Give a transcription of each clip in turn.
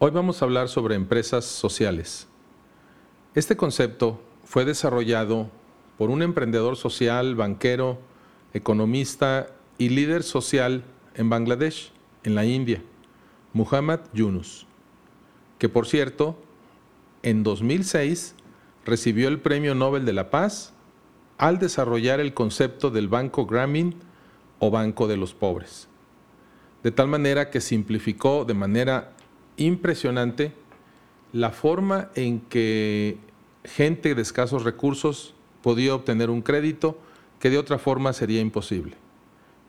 Hoy vamos a hablar sobre empresas sociales. Este concepto fue desarrollado por un emprendedor social, banquero, economista y líder social en Bangladesh, en la India, Muhammad Yunus, que por cierto, en 2006 recibió el Premio Nobel de la Paz al desarrollar el concepto del Banco Grameen o Banco de los Pobres, de tal manera que simplificó de manera impresionante la forma en que gente de escasos recursos podía obtener un crédito que de otra forma sería imposible.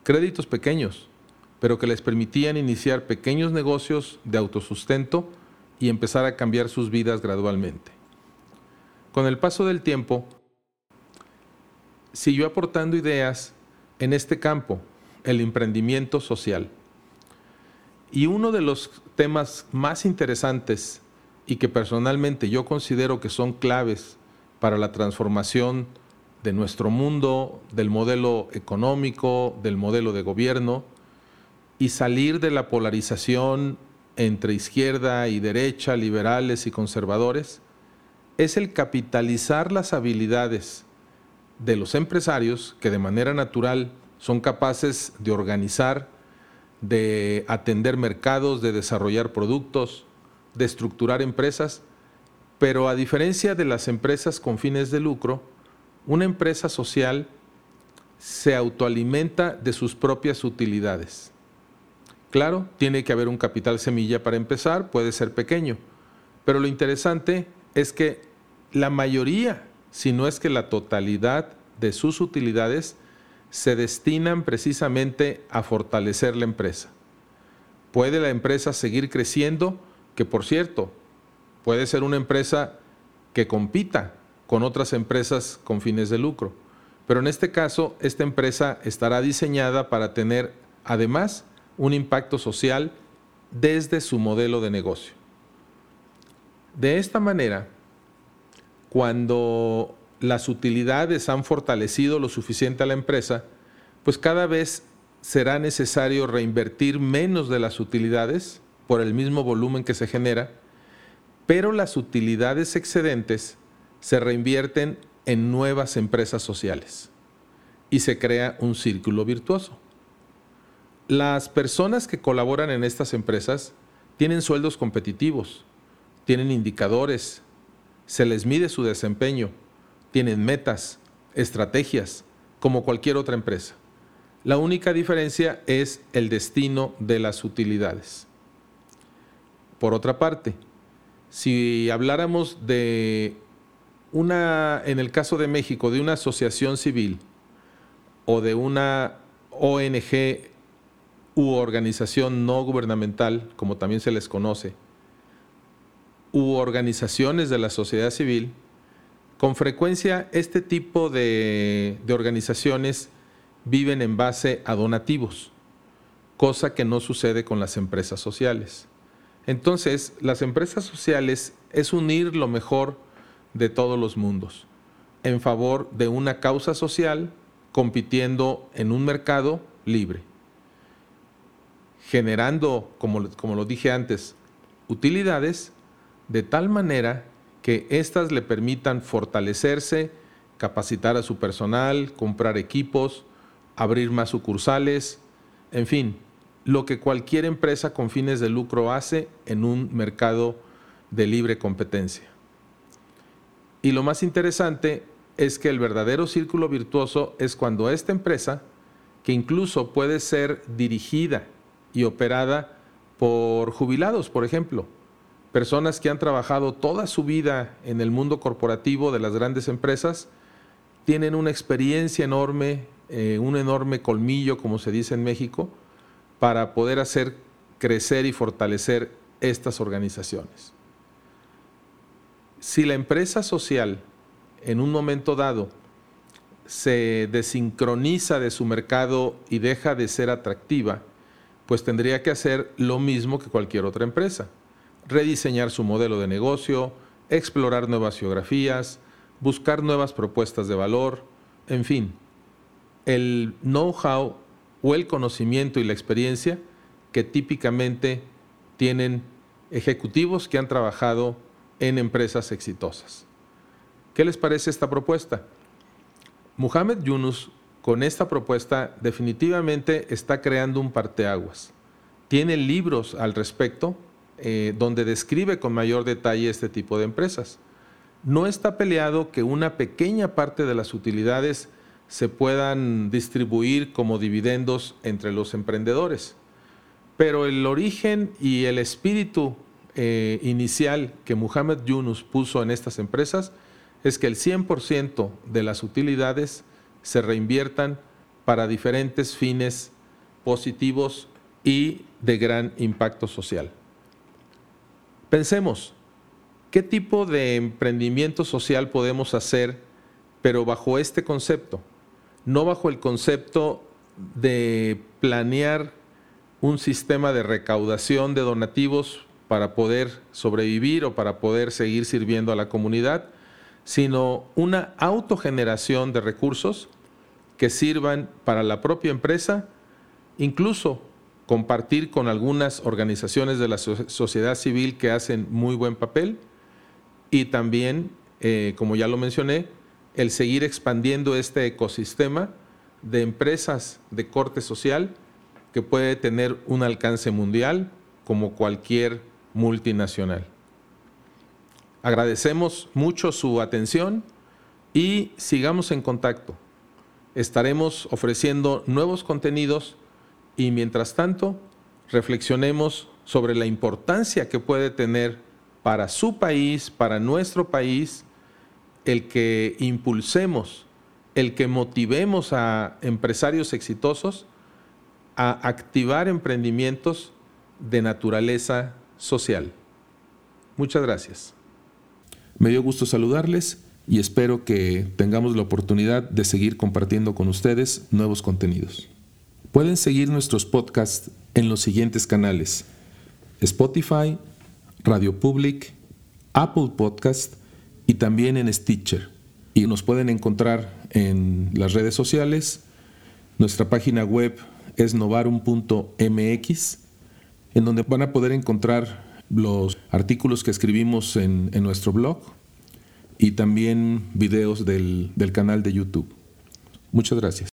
Créditos pequeños, pero que les permitían iniciar pequeños negocios de autosustento y empezar a cambiar sus vidas gradualmente. Con el paso del tiempo, siguió aportando ideas en este campo, el emprendimiento social. Y uno de los temas más interesantes y que personalmente yo considero que son claves para la transformación de nuestro mundo, del modelo económico, del modelo de gobierno, y salir de la polarización entre izquierda y derecha, liberales y conservadores, es el capitalizar las habilidades de los empresarios que de manera natural son capaces de organizar de atender mercados, de desarrollar productos, de estructurar empresas, pero a diferencia de las empresas con fines de lucro, una empresa social se autoalimenta de sus propias utilidades. Claro, tiene que haber un capital semilla para empezar, puede ser pequeño, pero lo interesante es que la mayoría, si no es que la totalidad de sus utilidades, se destinan precisamente a fortalecer la empresa. ¿Puede la empresa seguir creciendo? Que por cierto, puede ser una empresa que compita con otras empresas con fines de lucro. Pero en este caso, esta empresa estará diseñada para tener además un impacto social desde su modelo de negocio. De esta manera, cuando las utilidades han fortalecido lo suficiente a la empresa, pues cada vez será necesario reinvertir menos de las utilidades por el mismo volumen que se genera, pero las utilidades excedentes se reinvierten en nuevas empresas sociales y se crea un círculo virtuoso. Las personas que colaboran en estas empresas tienen sueldos competitivos, tienen indicadores, se les mide su desempeño, tienen metas, estrategias, como cualquier otra empresa. La única diferencia es el destino de las utilidades. Por otra parte, si habláramos de una, en el caso de México, de una asociación civil o de una ONG u organización no gubernamental, como también se les conoce, u organizaciones de la sociedad civil, con frecuencia este tipo de, organizaciones viven en base a donativos, cosa que no sucede con las empresas sociales. Entonces, las empresas sociales es unir lo mejor de todos los mundos en favor de una causa social compitiendo en un mercado libre, generando, como, como lo dije antes, utilidades de tal manera que éstas le permitan fortalecerse, capacitar a su personal, comprar equipos, abrir más sucursales, en fin, lo que cualquier empresa con fines de lucro hace en un mercado de libre competencia. Y lo más interesante es que el verdadero círculo virtuoso es cuando esta empresa, que incluso puede ser dirigida y operada por jubilados, por ejemplo, personas que han trabajado toda su vida en el mundo corporativo de las grandes empresas, tienen una experiencia enorme, eh, un enorme colmillo, como se dice en México, para poder hacer crecer y fortalecer estas organizaciones. Si la empresa social en un momento dado se desincroniza de su mercado y deja de ser atractiva, pues tendría que hacer lo mismo que cualquier otra empresa rediseñar su modelo de negocio, explorar nuevas geografías, buscar nuevas propuestas de valor, en fin, el know-how o el conocimiento y la experiencia que típicamente tienen ejecutivos que han trabajado en empresas exitosas. ¿Qué les parece esta propuesta? Muhammad Yunus con esta propuesta definitivamente está creando un parteaguas. Tiene libros al respecto eh, donde describe con mayor detalle este tipo de empresas. No está peleado que una pequeña parte de las utilidades se puedan distribuir como dividendos entre los emprendedores. Pero el origen y el espíritu eh, inicial que Muhammad Yunus puso en estas empresas es que el 100% de las utilidades se reinviertan para diferentes fines positivos y de gran impacto social. Pensemos, ¿qué tipo de emprendimiento social podemos hacer, pero bajo este concepto? No bajo el concepto de planear un sistema de recaudación de donativos para poder sobrevivir o para poder seguir sirviendo a la comunidad, sino una autogeneración de recursos que sirvan para la propia empresa, incluso compartir con algunas organizaciones de la sociedad civil que hacen muy buen papel y también, eh, como ya lo mencioné, el seguir expandiendo este ecosistema de empresas de corte social que puede tener un alcance mundial como cualquier multinacional. Agradecemos mucho su atención y sigamos en contacto. Estaremos ofreciendo nuevos contenidos y mientras tanto reflexionemos sobre la importancia que puede tener para su país, para nuestro país, el que impulsemos, el que motivemos a empresarios exitosos a activar emprendimientos de naturaleza social. Muchas gracias. Me dio gusto saludarles y espero que tengamos la oportunidad de seguir compartiendo con ustedes nuevos contenidos. Pueden seguir nuestros podcasts en los siguientes canales: Spotify, Radio Public, Apple Podcast y también en Stitcher. Y nos pueden encontrar en las redes sociales. Nuestra página web es novarum.mx en donde van a poder encontrar los artículos que escribimos en, nuestro blog y también videos del, del canal de YouTube. Muchas gracias.